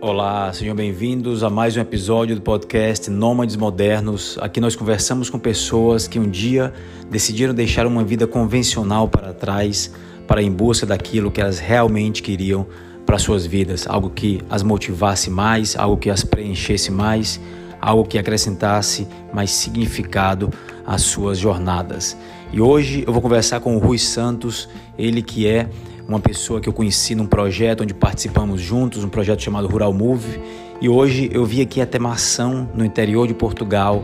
Olá, sejam bem-vindos a mais um episódio do podcast Nômades Modernos. Aqui nós conversamos com pessoas que um dia decidiram deixar uma vida convencional para trás para em busca daquilo que elas realmente queriam para suas vidas, algo que as motivasse mais, algo que as preenchesse mais, algo que acrescentasse mais significado às suas jornadas. E hoje eu vou conversar com o Rui Santos, ele que é uma pessoa que eu conheci num projeto onde participamos juntos, um projeto chamado Rural Move. E hoje eu vim aqui até Mação, no interior de Portugal,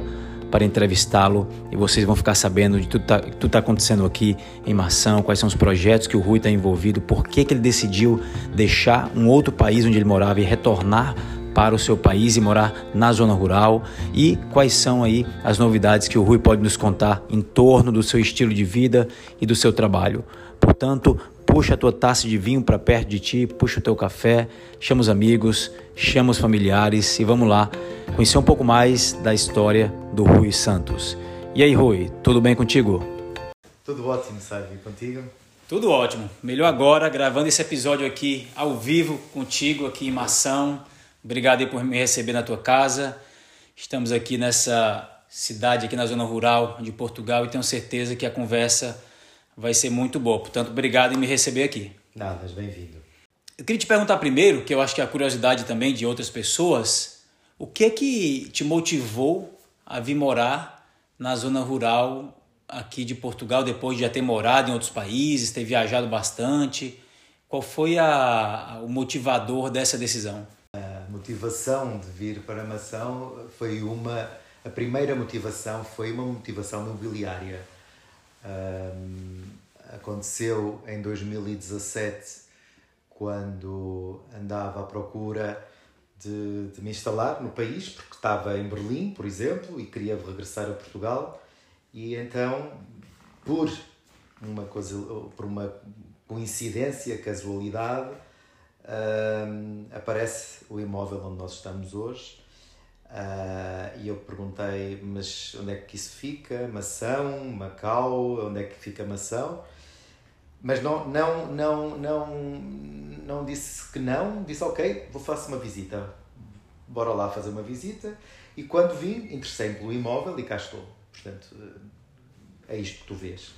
para entrevistá-lo e vocês vão ficar sabendo de tudo que está tá acontecendo aqui em Mação, quais são os projetos que o Rui está envolvido, por que, que ele decidiu deixar um outro país onde ele morava e retornar para o seu país e morar na zona rural e quais são aí as novidades que o Rui pode nos contar em torno do seu estilo de vida e do seu trabalho. Portanto, Puxa a tua taça de vinho para perto de ti, puxa o teu café, chama os amigos, chama os familiares e vamos lá conhecer um pouco mais da história do Rui Santos. E aí, Rui, tudo bem contigo? Tudo ótimo, sabe? Contigo? Tudo ótimo. Melhor agora, gravando esse episódio aqui ao vivo contigo aqui em Mação. Obrigado aí por me receber na tua casa. Estamos aqui nessa cidade aqui na zona rural de Portugal e tenho certeza que a conversa vai ser muito boa. Portanto, obrigado em me receber aqui. Nada, bem-vindo. Eu queria te perguntar primeiro, que eu acho que é a curiosidade também de outras pessoas, o que é que te motivou a vir morar na zona rural aqui de Portugal depois de já ter morado em outros países, ter viajado bastante? Qual foi a, o motivador dessa decisão? A motivação de vir para Mação foi uma. A primeira motivação foi uma motivação mobiliária um, aconteceu em 2017, quando andava à procura de, de, me instalar no país, porque estava em Berlim, por exemplo, e queria regressar a Portugal. E então, por uma coisa, por uma coincidência, casualidade, um, aparece o imóvel onde nós estamos hoje Uh, e eu perguntei, mas onde é que isso fica? Mação, Macau, onde é que fica Mação? Mas não, não, não, não, não disse que não, disse ok, vou fazer uma visita. Bora lá fazer uma visita. E quando vim, interessei-me pelo imóvel e cá estou. Portanto, é isto que tu vês.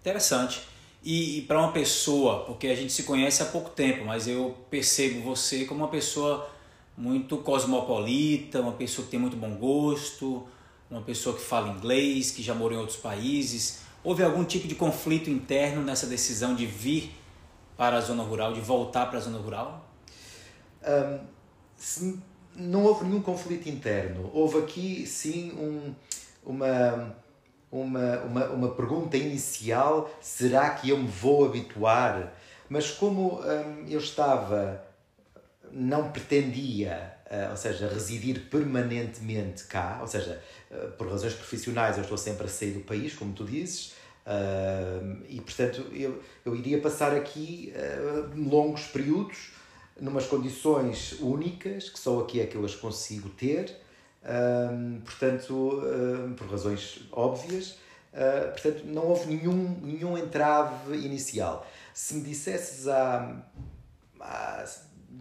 Interessante. E, e para uma pessoa, porque a gente se conhece há pouco tempo, mas eu percebo você como uma pessoa muito cosmopolita, uma pessoa que tem muito bom gosto, uma pessoa que fala inglês, que já morou em outros países. Houve algum tipo de conflito interno nessa decisão de vir para a zona rural, de voltar para a zona rural? Um, não houve nenhum conflito interno. Houve aqui, sim, um, uma, uma, uma, uma pergunta inicial: será que eu me vou habituar? Mas como um, eu estava não pretendia, uh, ou seja, residir permanentemente cá, ou seja, uh, por razões profissionais eu estou sempre a sair do país, como tu dizes, uh, e portanto eu, eu iria passar aqui longos períodos, numas condições únicas, que só aqui é que eu as consigo ter, portanto, por razões óbvias, portanto, não houve nenhum, nenhum entrave inicial. Se me dissesses há, há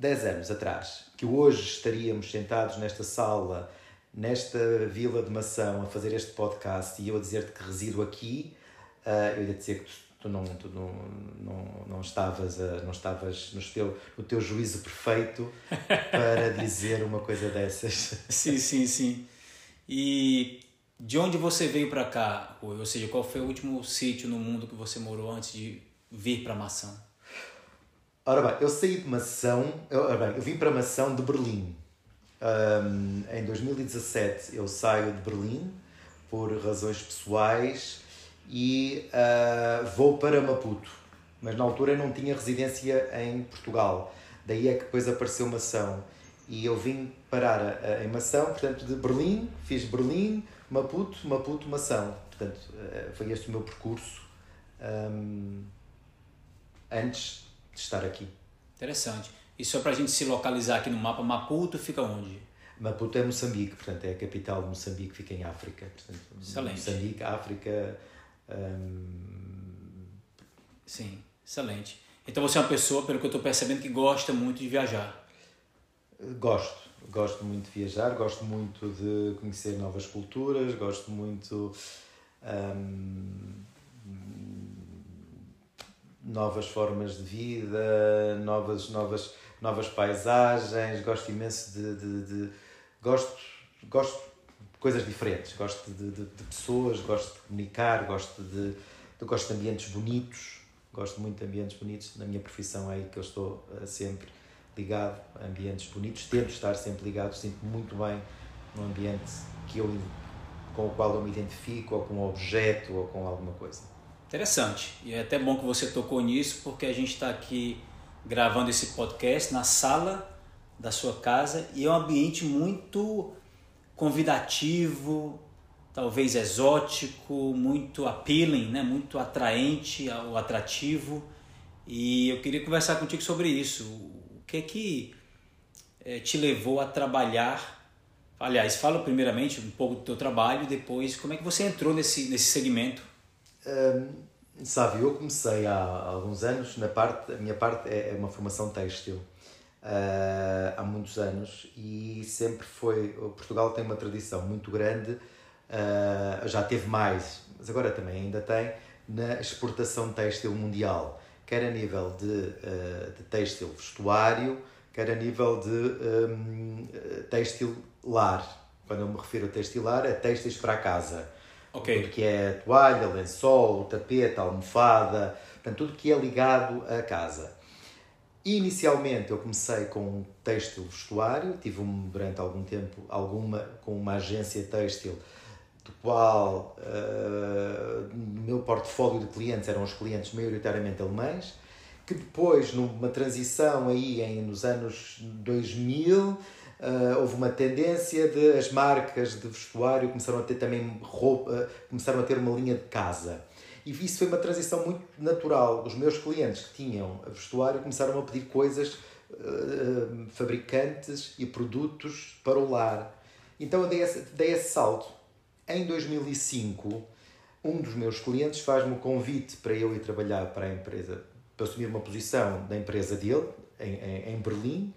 10 anos atrás, que hoje estaríamos sentados nesta sala, nesta vila de Mação, a fazer este podcast e eu a dizer-te que resido aqui, uh, eu ia dizer que tu, não, tu não, não, não estavas, a, não estavas no, teu, no teu juízo perfeito para dizer uma coisa dessas. Sim, sim, sim. E de onde você veio para cá, Ou seja, qual foi o último sítio no mundo que você morou antes de vir para Mação? Ora bem, eu saí de Mação, eu, ora bem, eu vim para Mação de Berlim. Um, em 2017 eu saio de Berlim por razões pessoais e uh, vou para Maputo. Mas na altura eu não tinha residência em Portugal. Daí é que depois apareceu Mação. E eu vim parar em Mação, portanto, de Berlim, fiz Berlim, Maputo, Maputo, Mação. Portanto, uh, foi este o meu percurso um, antes estar aqui. Interessante. E só para a gente se localizar aqui no mapa, Maputo fica onde? Maputo é Moçambique, portanto é a capital de Moçambique, fica em África. Portanto, excelente. Moçambique, África. Hum... Sim, excelente. Então você é uma pessoa, pelo que eu estou percebendo, que gosta muito de viajar. Gosto, gosto muito de viajar, gosto muito de conhecer novas culturas, gosto muito hum, novas formas de vida, novas, novas, novas paisagens, gosto imenso de, de, de gosto, gosto de coisas diferentes, gosto de, de, de, pessoas, gosto de comunicar, gosto de, de, gosto de ambientes bonitos, gosto muito de ambientes bonitos, na minha profissão é aí que eu estou uh, sempre ligado a ambientes bonitos, tento estar sempre ligado, sinto muito bem no ambiente que eu, com o qual eu me identifico, ou com um objeto, ou com alguma coisa. Interessante. E é até bom que você tocou nisso, porque a gente está aqui gravando esse podcast na sala da sua casa e é um ambiente muito convidativo, talvez exótico, muito appealing, né? muito atraente ou atrativo. E eu queria conversar contigo sobre isso. O que é que é, te levou a trabalhar? Aliás, fala primeiramente um pouco do teu trabalho depois como é que você entrou nesse, nesse segmento um, sabe, eu comecei há alguns anos, na parte, a minha parte é, é uma formação têxtil. Uh, há muitos anos e sempre foi. Portugal tem uma tradição muito grande, uh, já teve mais, mas agora também ainda tem, na exportação têxtil mundial, quer a nível de, uh, de têxtil vestuário, quer a nível de um, têxtil lar. Quando eu me refiro a textilar, é têxteis para a casa Okay. Tudo que é toalha, lençol, tapete, almofada, portanto, tudo que é ligado à casa. Inicialmente eu comecei com um têxtil vestuário, tive um, durante algum tempo alguma com uma agência têxtil do qual uh, no meu portfólio de clientes eram os clientes maioritariamente alemães, que depois numa transição aí em, nos anos 2000 uh, houve uma tendência de as marcas de vestuário começaram a ter também roupa, começaram a ter uma linha de casa. E isso foi uma transição muito natural. Os meus clientes que tinham vestuário começaram a pedir coisas, uh, fabricantes e produtos para o lar. Então eu dei esse, dei esse salto. Em 2005, um dos meus clientes faz-me o convite para eu ir trabalhar para a empresa, para assumir uma posição da empresa dele, em, em, em Berlim,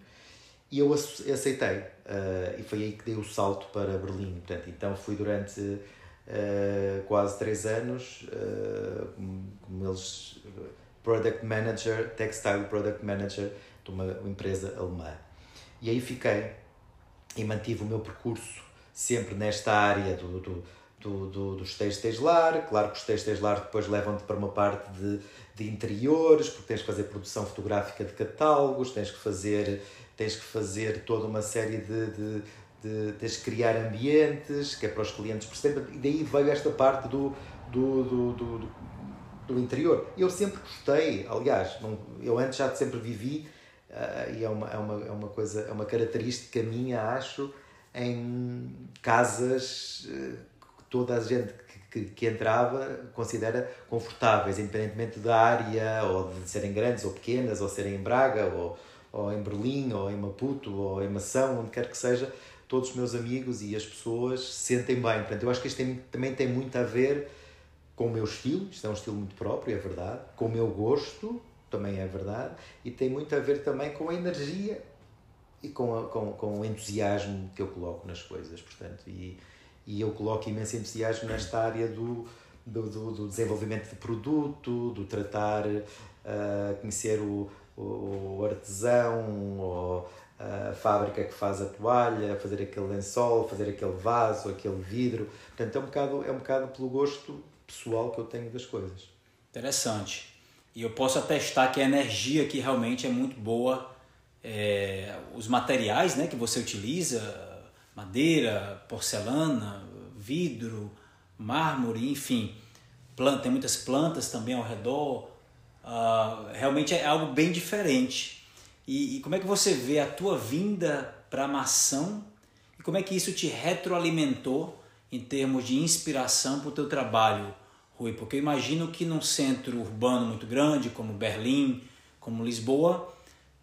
e eu aceitei. Uh, e foi aí que dei o salto para Berlim. Portanto, então fui durante uh, quase três anos, uh, como eles, Product Manager, Textile Product Manager de uma empresa alemã. E aí fiquei e mantive o meu percurso sempre nesta área do, do, do, do dos textos lar. Claro que os textos lar depois levam-te para uma parte de, de interiores, porque tens que fazer produção fotográfica de catálogos, tens que fazer tens que fazer toda uma série de, de, de tens que criar ambientes que é para os clientes perceberem. E daí veio esta parte do, do, do, do, do interior. Eu sempre gostei aliás não, eu antes já sempre vivi uh, e é uma, é, uma, é uma coisa é uma característica minha acho em casas uh, toda a gente que, que, entrava considera confortáveis, independentemente da área, ou de serem grandes ou pequenas, ou serem em Braga, ou, ou em Berlim, ou em Maputo, ou em Mação, onde quer que seja, todos os meus amigos e as pessoas se sentem bem. Portanto, eu acho que isto tem, também tem muito a ver com o meu estilo, isto é um estilo muito próprio, é verdade, com o meu gosto, também é verdade, e tem muito a ver também com a energia e com, a, com, com o entusiasmo que eu coloco nas coisas, portanto, e, e eu coloco imenso entusiasmo nesta área do, do, do, do desenvolvimento de produto, do tratar, uh, conhecer o, o artesão ou a fábrica que faz a toalha, fazer aquele lençol, fazer aquele vaso, aquele vidro. Portanto, é um bocado, é um bocado pelo gosto pessoal que eu tenho das coisas. Interessante. E eu posso atestar que a energia aqui realmente é muito boa. É, os materiais né, que você utiliza, madeira, porcelana, vidro, mármore, enfim, planta, tem muitas plantas também ao redor, Uh, realmente é algo bem diferente. E, e, como é que você vê a tua vinda para a mação e como é que isso te retroalimentou em termos de inspiração para o teu trabalho, Rui? Porque eu imagino que num centro urbano muito grande, como Berlim, como Lisboa,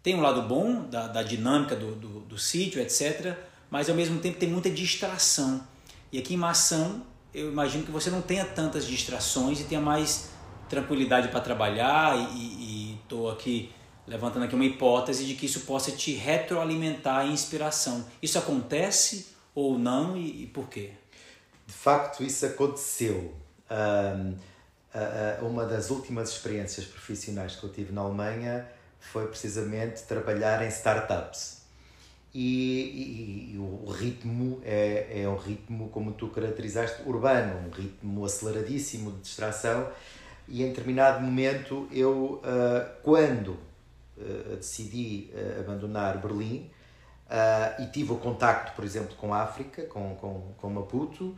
tem um lado bom da, da dinâmica do, do, do sítio, etc., mas ao mesmo tempo tem muita distração. E aqui em Mação, eu imagino que você não tenha tantas distrações e tenha mais tranquilidade para trabalhar e estou aqui levantando aqui uma hipótese de que isso possa te retroalimentar em inspiração. Isso acontece ou não e, e por quê? De facto, isso aconteceu. Um, uma das últimas experiências profissionais que eu tive na Alemanha foi precisamente trabalhar em startups. E, e, e, o ritmo é, é um ritmo, como tu caracterizaste, urbano, um ritmo aceleradíssimo de distração. E em determinado momento, eu, uh, quando uh, decidi uh, abandonar Berlim e tive o contacto, por exemplo, com a África, com, com, com Maputo,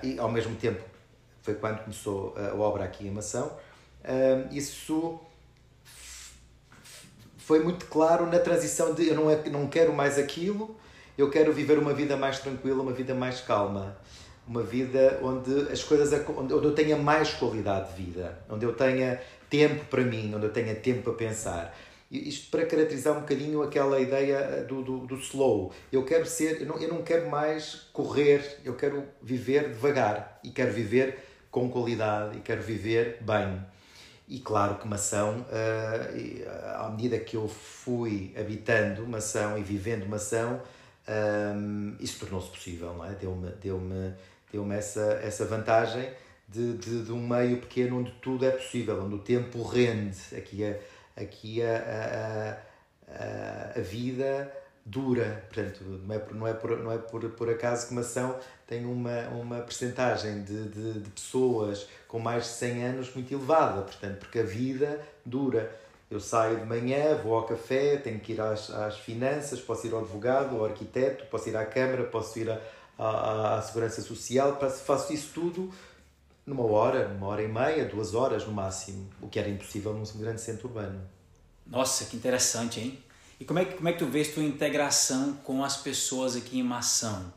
e ao mesmo tempo foi quando começou a obra aqui em Mação, isso foi muito claro na transição de eu não, é, não quero mais aquilo, eu quero viver uma vida mais tranquila, uma vida mais calma, uma vida onde as coisas onde eu tenha mais qualidade de vida, onde eu tenha tempo para mim, onde eu tenha tempo para pensar. Isto para caracterizar um bocadinho aquela ideia do, do, do slow. Eu quero ser, eu não, eu não quero mais correr, eu quero viver devagar e quero viver com qualidade e quero viver bem. E claro que Mação, uh, à medida que eu fui habitando Mação e vivendo Mação, um, eh, isso tornou-se possível, não é? Deu-me deu -me, deu -me essa, essa vantagem de, de, de, um meio pequeno onde tudo é possível, onde o tempo rende. Aqui a, aqui a, a, a, a vida dura, portanto, não é por, não é por, não é por, por acaso que Mação tem uma, uma percentagem de, de, de pessoas com mais de 100 anos muito elevada, portanto, porque a vida dura. Eu saio de manhã, vou ao café, tenho que ir às, às finanças, posso ir ao advogado, ao arquiteto, posso ir à Câmara, posso ir à, à, à Segurança Social, faço isso tudo numa hora, numa hora e meia, duas horas no máximo, o que era impossível num grande centro urbano. Nossa, que interessante, hein? E como é que, como é que tu vês tua integração com as pessoas aqui em Mação?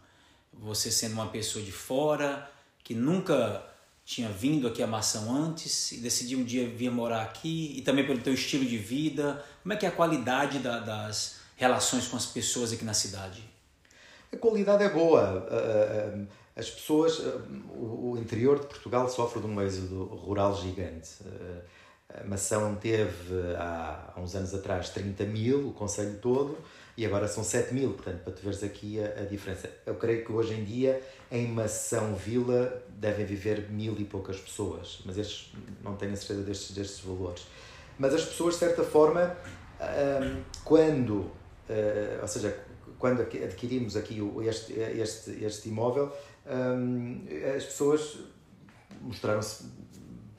Você sendo uma pessoa de fora, que nunca tinha vindo aqui a Mação antes e decidiu um dia vir morar aqui, e também pelo teu estilo de vida, como é que é a qualidade da, das relações com as pessoas aqui na cidade? A qualidade é boa. As pessoas, o interior de Portugal sofre de um êxodo rural gigante. Mação teve há, uns anos atrás 30 mil, o Conselho todo, e agora são 7 mil, portanto, para tu veres aqui a, a, diferença. Eu creio que hoje em dia, em Mação Vila, devem viver mil e poucas pessoas, mas estes, não tenho a certeza destes, destes valores. Mas as pessoas, de certa forma, um, quando, uh, ou seja, quando adquirimos aqui este, este, este imóvel, um, as pessoas mostraram-se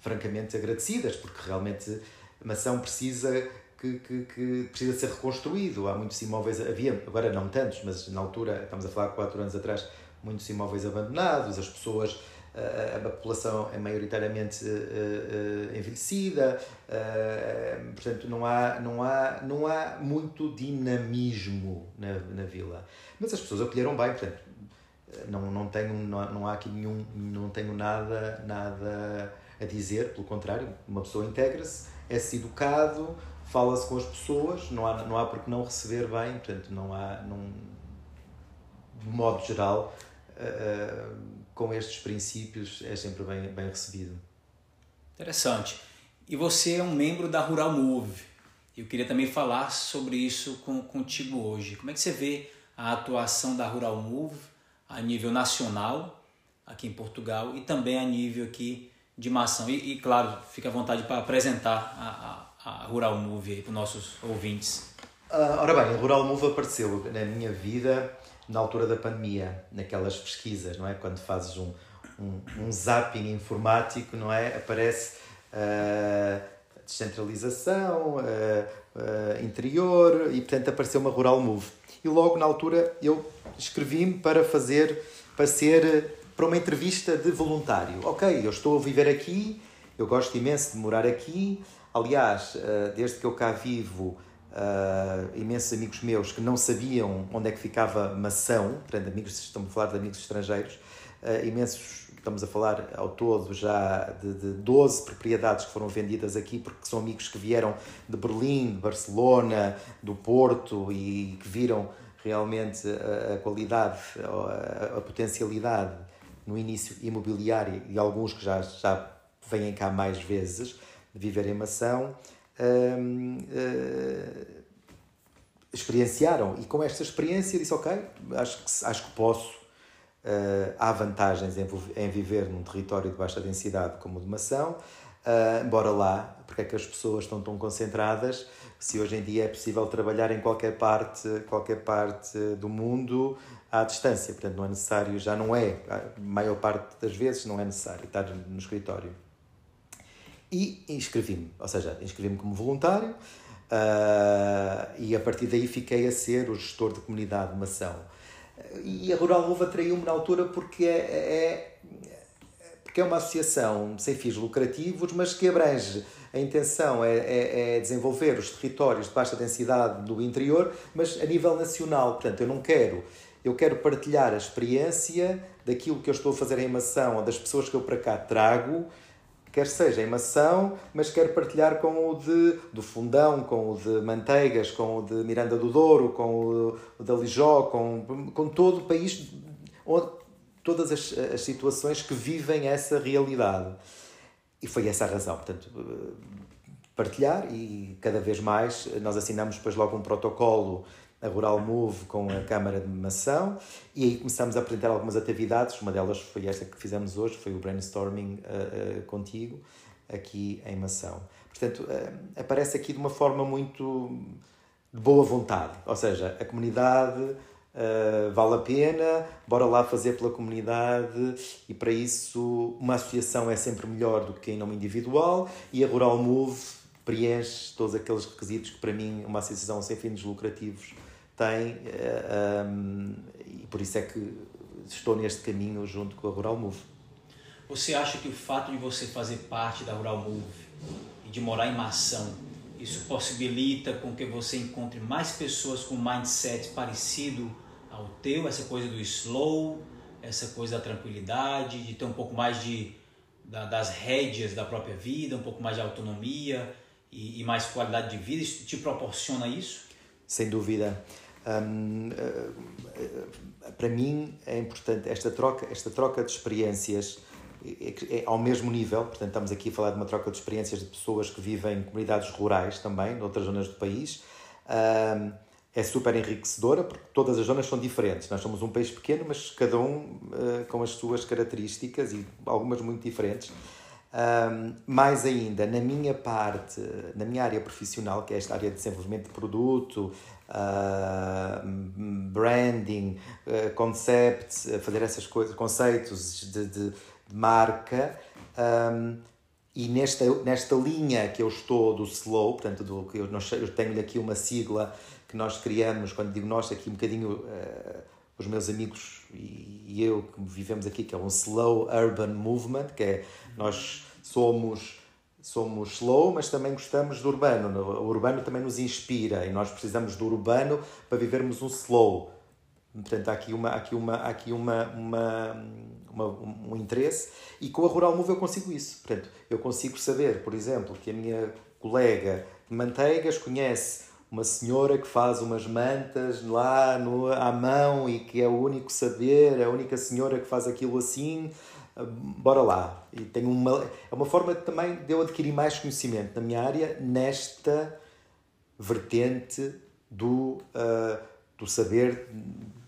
francamente agradecidas, porque realmente a mação precisa que, que, que, precisa ser reconstruído. Há muitos imóveis, havia, agora não tantos, mas na altura, estamos a falar de 4 anos atrás, muitos imóveis abandonados, as pessoas, a, a população é maioritariamente uh, uh, envelhecida, uh, portanto não há, não, há, não há muito dinamismo na, na vila. Mas as pessoas acolheram bem, portanto não, não, tenho, não, não há aqui nenhum, não tenho nada, nada a dizer, pelo contrário, uma pessoa integra-se, é-se educado, fala-se com as pessoas, não há, não há por que não receber bem, portanto, não há, num, de modo geral, uh, com estes princípios é sempre bem, bem recebido. Interessante. E você é um membro da Rural Move. Eu queria também falar sobre isso com, contigo hoje. Como é que você vê a atuação da Rural Move a nível nacional, aqui em Portugal, e também a nível aqui de Mação? E, e claro, fica à vontade para apresentar a, a a Rural Move para os nossos ouvintes? Uh, ora bem, a Rural Move apareceu na minha vida na altura da pandemia, naquelas pesquisas, não é? Quando fazes um, um, um zapping informático, não é? Aparece uh, descentralização, uh, uh, interior e, portanto, apareceu uma Rural Move. E logo na altura eu escrevi-me para fazer, para ser, para uma entrevista de voluntário. Ok, eu estou a viver aqui, eu gosto imenso de morar aqui, Aliás, desde que eu cá vivo, uh, imensos amigos meus que não sabiam onde é que ficava Mação, portanto, amigos, estamos a falar de amigos estrangeiros, uh, imensos, estamos a falar ao todo já de, de 12 propriedades que foram vendidas aqui, porque são amigos que vieram de Berlim, de Barcelona, do Porto e que viram realmente a, a qualidade, a, a potencialidade no início imobiliária e alguns que já, já vêm cá mais vezes viver em Mação. Uh, experienciaram. E com esta experiência disse, ok, acho que, acho que posso. Uh, há vantagens em, em, viver num território de baixa densidade como o de Mação. Uh, embora lá, porque é que as pessoas estão tão concentradas, se hoje em dia é possível trabalhar em qualquer parte, qualquer parte do mundo à distância, portanto não é necessário, já não é, a maior parte das vezes não é necessário estar no escritório. E inscrevi-me, ou seja, inscrevi-me como voluntário uh, e a partir daí fiquei a ser o gestor de comunidade de Mação. E a Rural Luva atraiu-me na altura porque é, é, porque é uma associação sem fins lucrativos, mas que abrange a intenção é, é, é, desenvolver os territórios de baixa densidade do interior, mas a nível nacional. Portanto, eu não quero, eu quero partilhar a experiência daquilo que eu estou a fazer em Mação ou das pessoas que eu para cá trago, quer seja em Mação, mas quero partilhar com o de, do Fundão, com o de Manteigas, com o de Miranda do Douro, com o, da Lijó, com, com todo o país, onde, todas as, as situações que vivem essa realidade. E foi essa a razão, portanto, partilhar e cada vez mais nós assinamos depois logo um protocolo a Rural Move com a Câmara de Mação e aí começamos a apresentar algumas atividades, uma delas foi esta que fizemos hoje, foi o brainstorming uh, uh, contigo aqui em Mação. Portanto, uh, aparece aqui de uma forma muito de boa vontade, ou seja, a comunidade vale a pena, bora lá fazer pela comunidade. E para isso uma associação é sempre melhor do que em nome individual. E a Rural Move preenche todos aqueles requisitos que para mim uma associação sem fins lucrativos tem uh, eh, um, e por isso é que estou neste caminho junto com a Rural Move. Você acha que o fato de você fazer parte da Rural Move e de morar em Mação isso possibilita com que você encontre mais pessoas com mindset parecido ao teu, essa coisa do slow, essa coisa da tranquilidade, de ter um pouco mais de da, das rédeas da própria vida, um pouco mais de autonomia e, e mais qualidade de vida. Isso te proporciona isso? Sem dúvida. Uh, para mim é importante esta troca, esta troca de experiências é, é ao mesmo nível, portanto estamos aqui a falar de uma troca de experiências de pessoas que vivem em comunidades rurais também, em outras zonas do país. é super enriquecedora porque todas as zonas são diferentes. Nós somos um país pequeno, mas cada um uh, com as suas características e algumas muito diferentes. Um, mais ainda, na minha parte, na minha área profissional, que é esta área de desenvolvimento de produto, uh, branding, uh, concept, fazer essas coisas, conceitos de, de de marca. Um, e nesta, nesta linha que eu estou do slow, portanto, do, eu, nós, eu tenho aqui uma sigla que nós criamos, quando digo nós, aqui um bocadinho uh, os meus amigos e, eu que vivemos aqui, que é um Slow Urban Movement, que é nós somos somos slow, mas também gostamos do urbano. O urbano também nos inspira e nós precisamos do urbano para vivermos um slow. Portanto, há aqui, uma, há aqui, uma, aqui uma, uma, uma, um interesse e com a Rural Move eu consigo isso. Portanto, eu consigo saber, por exemplo, que a minha colega de manteigas conhece uma senhora que faz umas mantas lá no, à mão e que é o único saber, é a única senhora que faz aquilo assim, ah, bora lá. E tenho uma, é uma forma também de eu adquirir mais conhecimento na minha área nesta vertente do, uh, do saber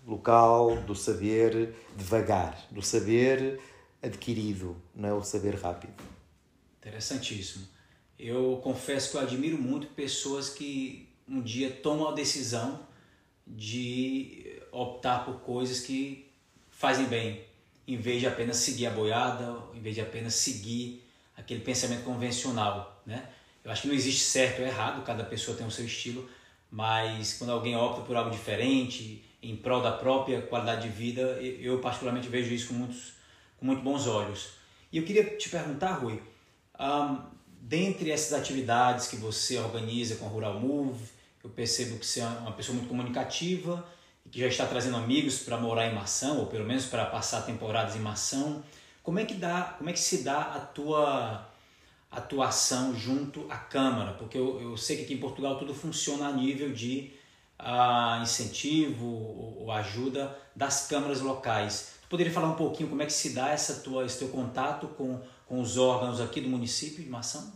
local, do saber devagar, do saber adquirido, não é o saber rápido. Interessantíssimo. Eu confesso que eu admiro muito pessoas que um dia tomam a decisão de optar por coisas que fazem bem, em vez de apenas seguir a boiada, em vez de apenas seguir aquele pensamento convencional, né? Eu acho que não existe certo ou errado, cada pessoa tem o seu estilo, mas quando alguém opta por algo diferente, em prol da própria qualidade de vida, eu particularmente vejo isso com, muitos, com muito bons olhos. E eu queria te perguntar, Rui, um, dentre essas atividades que você organiza com a Rural Move, eu percebo que você é uma pessoa muito comunicativa e que já está trazendo amigos para morar em Mação, ou pelo menos para passar temporadas em Mação. Como é que dá, como é que se dá a tua atuação junto à Câmara? Porque eu, eu sei que aqui em Portugal tudo funciona a nível de a incentivo ou ajuda das câmaras locais. Tu poderia falar um pouquinho como é que se dá essa tua, esse teu contato com, com os órgãos aqui do município de Mação?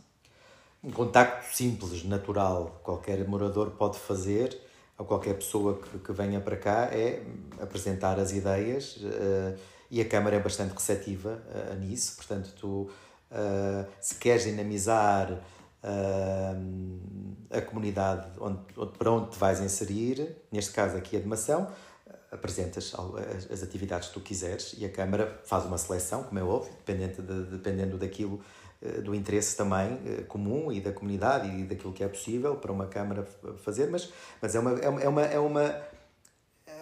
Um contacto simples, natural, qualquer morador pode fazer, ou qualquer pessoa que, que venha para cá, é apresentar as ideias uh, e a Câmara é bastante receptiva uh, nisso, portanto, tu, uh, se queres dinamizar a comunidade onde, onde, para onde te vais inserir, neste caso aqui a de Mação, apresentas as, as atividades que tu quiseres e a Câmara faz uma seleção, como é óbvio, dependendo, de, dependendo daquilo eh, do interesse também eh, comum e da comunidade e daquilo que é possível para uma Câmara fazer, mas, mas é, uma, é, uma, é, uma, é uma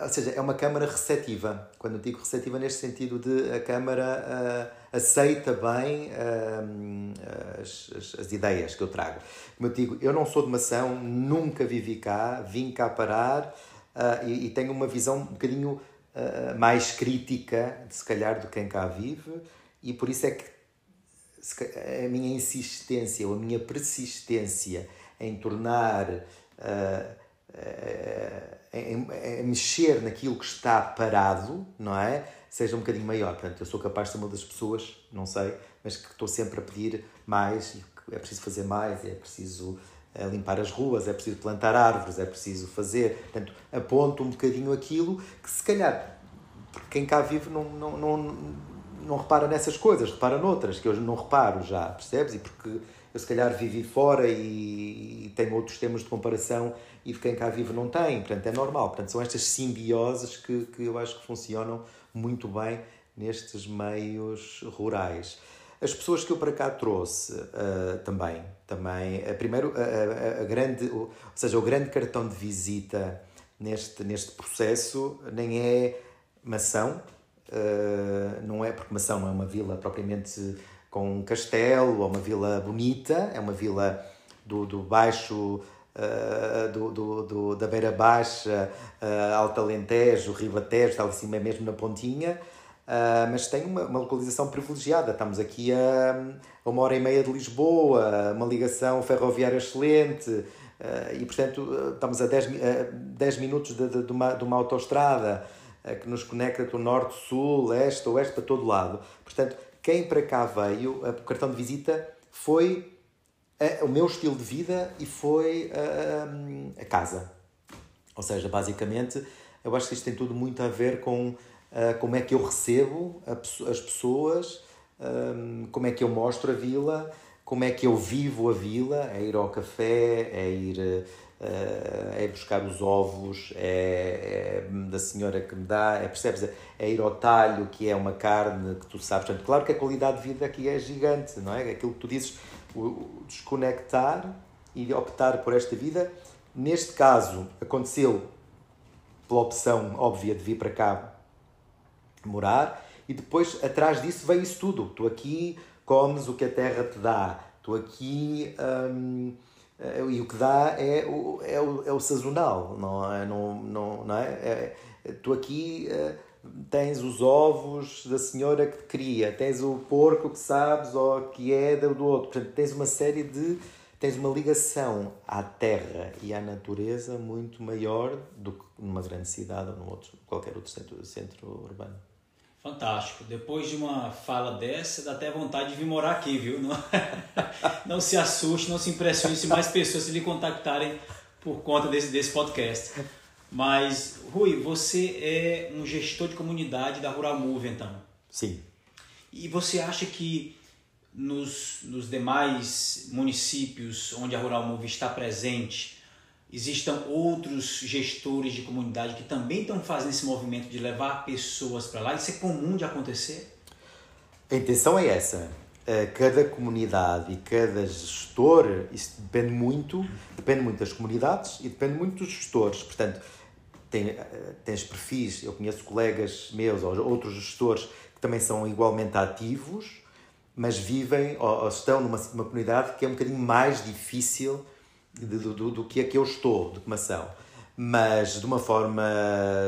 ou seja, é uma Câmara receptiva. Quando digo receptiva neste sentido de a Câmara uh, aceita bem uh, as, as, as, ideias que eu trago. Como eu digo, eu não sou de mação, nunca vivi cá, vim cá parar uh, e, e, tenho uma visão um bocadinho mais crítica, de, se calhar, do quem cá vive, e por isso é que a minha insistência ou a minha persistência em tornar, uh, uh, em, mexer naquilo que está parado, não é? Seja um bocadinho maior. Portanto, eu sou capaz de ser uma das pessoas, não sei, mas que estou sempre a pedir mais, é preciso fazer mais, é preciso uh, limpar as ruas, é preciso plantar árvores, é preciso fazer. Portanto, aponto um bocadinho aquilo que se calhar, quem cá vive não, não, não não repara nessas coisas, repara noutras que eu não reparo já, percebes? E porque eu se calhar vivi fora e, e tenho outros temas de comparação e de quem cá vive não tem, portanto é normal. Portanto, são estas simbioses que, que eu acho que funcionam muito bem nestes meios rurais. As pessoas que eu para cá trouxe uh, também, também uh, primeiro a, a, a, grande, ou seja, o grande cartão de visita neste, neste processo nem é mação, Uh, não é porque Mação não é uma vila propriamente com um castelo ou uma vila bonita, é uma vila do, do baixo, uh, do, do, do, da Beira Baixa, uh, Alto Alentejo, Ribatejo, está assim mesmo na pontinha, uh, mas tem uma, uma localização privilegiada. Estamos aqui a, a uma hora e meia de Lisboa, uma ligação ferroviária excelente, e portanto estamos a 10, 10 minutos de, de, de, uma, de uma autoestrada que nos conecta do norte, sul, leste, oeste, para todo lado. Portanto, quem para cá veio, o cartão de visita foi o meu estilo de vida e foi a casa. Ou seja, basicamente, eu acho que isto tem tudo muito a ver com como é que eu recebo as pessoas, como é que eu mostro a vila, como é que eu vivo a vila, é ir ao café, é ir uh, é buscar os ovos, é, é, da senhora que me dá, é, percebes? É ir ao talho, que é uma carne que tu sabes. Portanto, claro que a qualidade de vida aqui é gigante, não é? Aquilo que tu dizes, o desconectar e optar por esta vida. Neste caso, aconteceu pela opção óbvia de vir para cá morar e depois atrás disso veio isso tudo. Tu aqui comes o que a terra te dá, tu aqui hum, eh, e o que dá é o, é o, é o sazonal, não é? Não, não, não é? é, é tu aqui uh, tens os ovos da senhora que te cria, tens o porco que sabes ou que é do outro, portanto tens uma série de tens uma ligação à terra e à natureza muito maior do que numa grande cidade ou num outro, qualquer outro centro, centro urbano. Fantástico. Depois de uma fala dessa, dá até vontade de vir morar aqui, viu? Não, não se assuste, não se impressione se mais pessoas se lhe contactarem por conta desse, desse podcast. Mas, Rui, você é um gestor de comunidade da Rural Move, então? Sim. E você acha que nos, nos demais municípios onde a Rural Move está presente, existam outros gestores de comunidade que também estão fazendo esse movimento de levar pessoas para lá? Isso é comum de acontecer? A intenção é essa. Eh, cada comunidade e cada gestor, isso depende muito, depende muito das comunidades e depende muito dos gestores. Portanto, tem, eh, tens perfis, eu conheço colegas meus ou outros gestores que também são igualmente ativos, mas vivem ou, estão numa, numa comunidade que é um bocadinho mais difícil do, do, do que é que eu estou de comação. Mas, de uma forma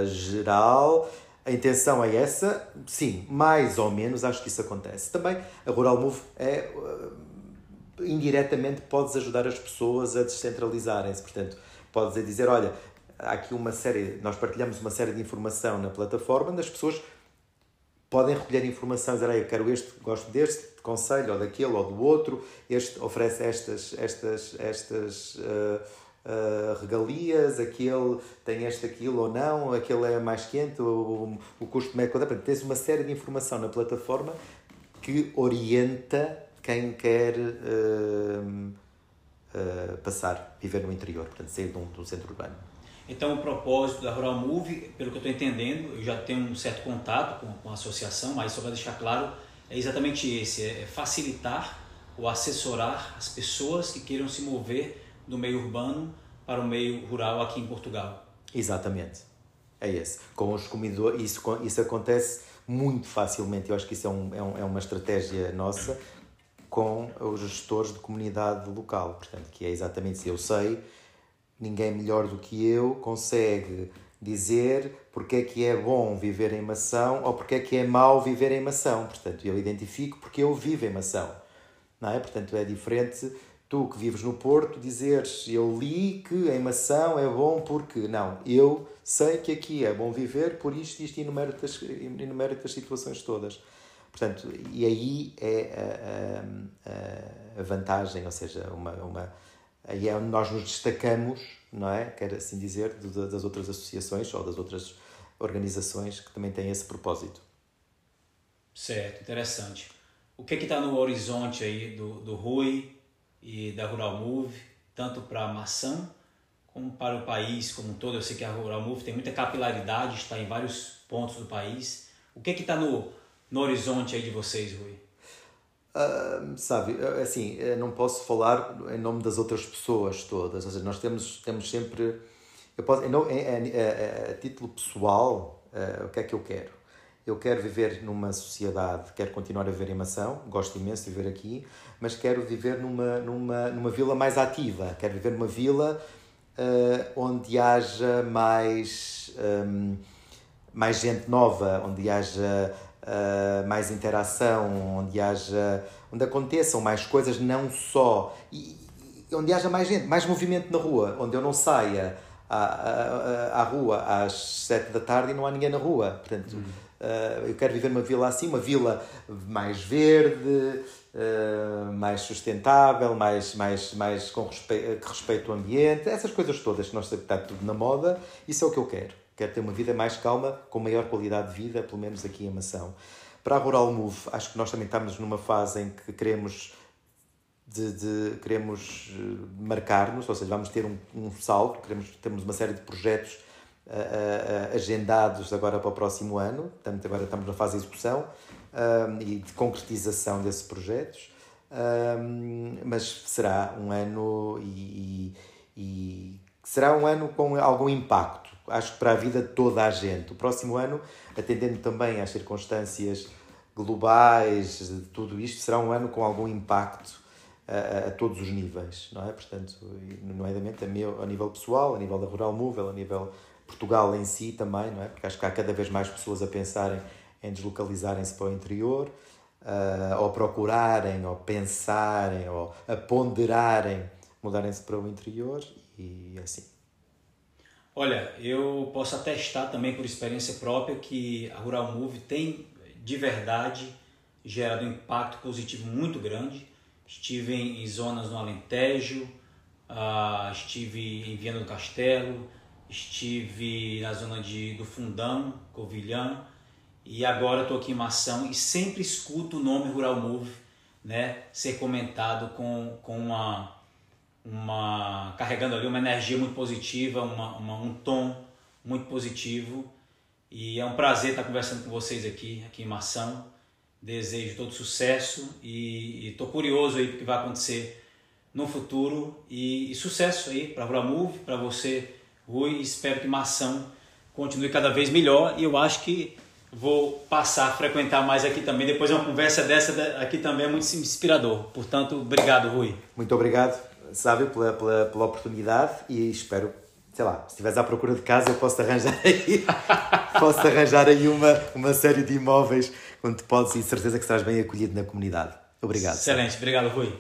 geral, a intenção é essa, sim, mais ou menos acho que isso acontece. Também a Rural Move é indiretamente podes ajudar as pessoas a descentralizarem-se, portanto, podes dizer, olha, há aqui uma série, nós partilhamos uma série de informação na plataforma onde as pessoas podem recolher informação e dizer, eu quero este, gosto deste conselho, ou daquele, ou do outro, este oferece estas, estas, estas uh, uh, regalias, aquele tem este, aquilo ou não, aquele é mais quente, o, o custo médio, portanto, tens uma série de informação na plataforma que orienta quem quer uh, passar, viver no interior, portanto, sair de um, de um centro urbano. Então, o propósito da Rural Move, pelo que eu estou entendendo, eu já tenho um certo contato com, com a associação, mas só para deixar claro, é exatamente esse: é facilitar ou assessorar as pessoas que queiram se mover do meio urbano para o meio rural aqui em Portugal. Exatamente. É esse. Com os comedores, isso, isso acontece muito facilmente. Eu acho que isso é, um, é, um, é uma estratégia nossa com os gestores de comunidade local. Portanto, que é exatamente isso. Eu sei ninguém melhor do que eu consegue dizer porque é que é bom viver em Mação ou porque é que é mau viver em Mação. Portanto, eu identifico porque eu vivo em Mação. Não é? Portanto, é diferente tu que vives no Porto dizeres eu li que em Mação é bom porque... Não, eu sei que aqui é bom viver por isto, isto e enumero as situações todas. Portanto, e aí é a, a, a vantagem, ou seja, uma, uma aí é onde nós nos destacamos, não é? Quer assim dizer, das outras associações ou das outras organizações que também têm esse propósito. Certo, interessante. O que é está no horizonte aí do, do Rui e da Rural Move, tanto para a maçã como para o país como um todo? Eu sei que a Rural Move tem muita capilaridade, está em vários pontos do país. O que é está no, no horizonte aí de vocês, Rui? Sabe, assim, não posso falar em nome das outras pessoas todas. Ou seja, nós temos, temos sempre. Eu posso, em, a, título pessoal, uh, o que é que eu quero? Eu quero viver numa sociedade, quero continuar a viver em Mação, gosto imenso de viver aqui, mas quero viver numa, numa, numa vila mais ativa. Quero viver numa vila uh, onde haja mais, um, mais gente nova, onde haja uh, mais interação, onde haja, onde aconteçam mais coisas, não só e, e onde haja mais gente, mais movimento na rua, onde eu não saia à, à, à rua às sete da tarde e não há ninguém na rua. Portanto, uhum. uh, eu quero viver numa vila assim, uma vila mais verde, uh, mais sustentável, mais, mais, mais com respeito, que respeite o ambiente, essas coisas todas que nós está tudo na moda, isso é o que eu quero. Quero ter uma vida mais calma, com maior qualidade de vida, pelo menos aqui em Mação. Para a Rural Move, acho que nós também estamos numa fase em que queremos de, de queremos eh, marcar-nos, ou seja, vamos ter um, um salto, queremos, temos uma série de projetos uh, uh, agendados agora para o próximo ano, Estamos agora estamos na fase de execução uh, e de concretização desses projetos, mas será um ano e, e, e será um ano com algum impacto acho que para a vida de toda a gente. O próximo ano, atendendo também às circunstâncias globais de tudo isto, será um ano com algum impacto a, a, todos os níveis, não é? Portanto, nomeadamente a, meu, a nível pessoal, a nível da Rural Move, a nível Portugal em si também, não é? Porque acho que há cada vez mais pessoas a pensarem em deslocalizarem-se para o interior, uh, ou procurarem, ou pensarem, ou a ponderarem mudarem-se para o interior e assim. Olha, eu posso atestar também por experiência própria que a Rural Move tem de verdade gerado um impacto positivo muito grande. Estive em, zonas no Alentejo, uh, estive em Viana do Castelo, estive na zona de, do Fundão, Covilhã, e agora estou aqui em Mação e sempre escuto o nome Rural Move né, ser comentado com, com uma uma carregando ali uma energia muito positiva, uma, uma, um tom muito positivo. E é um prazer estar conversando com vocês aqui, aqui em Mação. Desejo todo sucesso e estou curioso aí o que vai acontecer no futuro e, e sucesso aí para a Move, para você, Rui. Espero que Mação continue cada vez melhor e eu acho que vou passar a frequentar mais aqui também. Depois uma conversa dessa aqui também é muito inspirador. Portanto, obrigado, Rui. Muito obrigado sabe, pela, pela, pela oportunidade e espero, sei lá, se estiveres à procura de casa, eu posso arranjar aí, posso arranjar aí uma, uma série de imóveis onde podes e certeza que estás bem acolhido na comunidade. Obrigado. Excelente, obrigado, Rui.